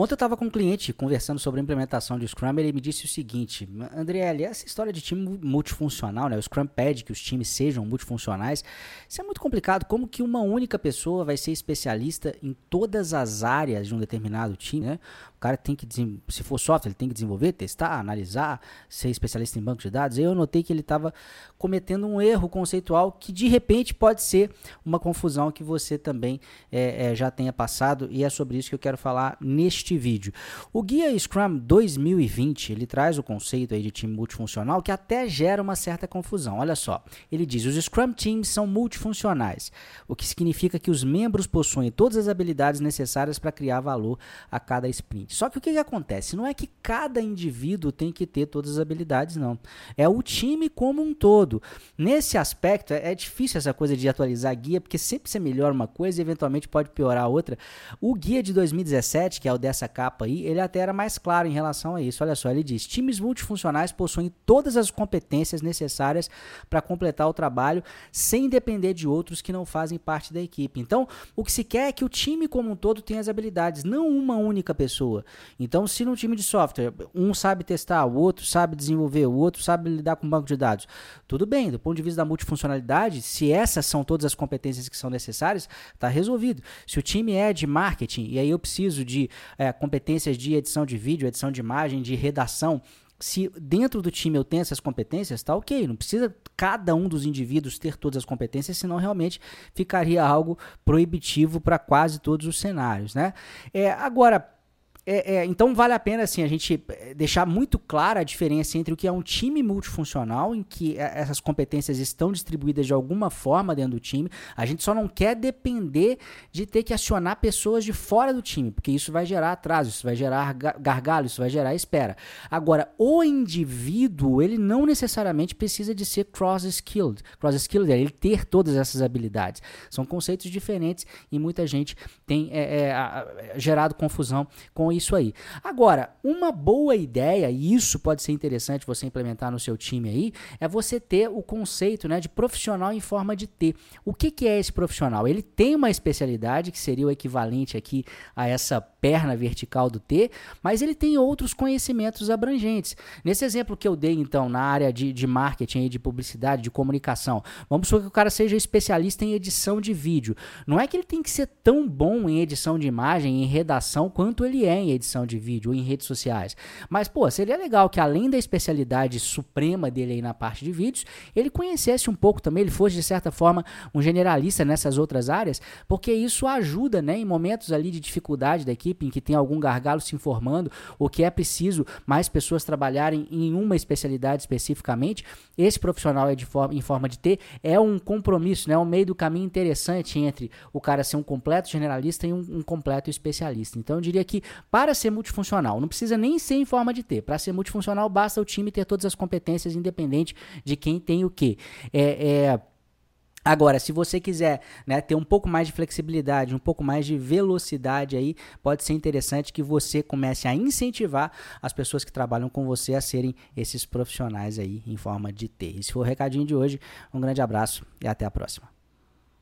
Ontem eu estava com um cliente conversando sobre a implementação do Scrum, ele me disse o seguinte, Andriele, essa história de time multifuncional, né, o Scrum pede que os times sejam multifuncionais, isso é muito complicado, como que uma única pessoa vai ser especialista em todas as áreas de um determinado time, né? O cara tem que, se for software, ele tem que desenvolver, testar, analisar, ser especialista em banco de dados. Eu notei que ele estava cometendo um erro conceitual que de repente pode ser uma confusão que você também é, é, já tenha passado e é sobre isso que eu quero falar neste vídeo. O guia Scrum 2020 ele traz o conceito aí de time multifuncional que até gera uma certa confusão. Olha só, ele diz: os Scrum Teams são multifuncionais, o que significa que os membros possuem todas as habilidades necessárias para criar valor a cada sprint. Só que o que, que acontece? Não é que cada indivíduo tem que ter todas as habilidades, não. É o time como um todo. Nesse aspecto, é, é difícil essa coisa de atualizar guia, porque sempre você melhora uma coisa e eventualmente pode piorar a outra. O guia de 2017, que é o dessa capa aí, ele até era mais claro em relação a isso. Olha só, ele diz: times multifuncionais possuem todas as competências necessárias para completar o trabalho sem depender de outros que não fazem parte da equipe. Então, o que se quer é que o time como um todo tenha as habilidades, não uma única pessoa. Então, se no time de software, um sabe testar, o outro sabe desenvolver, o outro sabe lidar com banco de dados, tudo bem, do ponto de vista da multifuncionalidade, se essas são todas as competências que são necessárias, está resolvido. Se o time é de marketing, e aí eu preciso de é, competências de edição de vídeo, edição de imagem, de redação, se dentro do time eu tenho essas competências, tá ok. Não precisa cada um dos indivíduos ter todas as competências, senão realmente ficaria algo proibitivo para quase todos os cenários, né? É, agora, é, é, então vale a pena assim a gente eh, deixar muito clara a diferença entre o que é um time multifuncional, em que eh, essas competências estão distribuídas de alguma forma dentro do time. A gente só não quer depender de ter que acionar pessoas de fora do time, porque isso vai gerar atraso, isso vai gerar gargalo, isso vai gerar espera. Agora, o indivíduo, ele não necessariamente precisa de ser cross-skilled. Cross-skilled é ele ter todas essas habilidades. São conceitos diferentes e muita gente tem é, gerado confusão com isso aí. Agora, uma boa ideia, e isso pode ser interessante você implementar no seu time aí, é você ter o conceito né, de profissional em forma de T. O que, que é esse profissional? Ele tem uma especialidade, que seria o equivalente aqui a essa perna vertical do T, mas ele tem outros conhecimentos abrangentes. Nesse exemplo que eu dei, então, na área de, de marketing, de publicidade, de comunicação, vamos supor que o cara seja especialista em edição de vídeo. Não é que ele tem que ser tão bom em edição de imagem, em redação, quanto ele é em edição de vídeo ou em redes sociais. Mas, pô, seria legal que além da especialidade suprema dele aí na parte de vídeos, ele conhecesse um pouco também, ele fosse de certa forma um generalista nessas outras áreas, porque isso ajuda, né, em momentos ali de dificuldade da equipe em que tem algum gargalo se informando, ou que é preciso mais pessoas trabalharem em uma especialidade especificamente, esse profissional é de forma, em forma de ter é um compromisso, né, um meio do caminho interessante entre o cara ser um completo generalista e um, um completo especialista. Então eu diria que para ser multifuncional, não precisa nem ser em forma de ter, para ser multifuncional basta o time ter todas as competências independente de quem tem o que. É, é Agora, se você quiser né, ter um pouco mais de flexibilidade, um pouco mais de velocidade aí, pode ser interessante que você comece a incentivar as pessoas que trabalham com você a serem esses profissionais aí em forma de T. Esse foi o recadinho de hoje. Um grande abraço e até a próxima.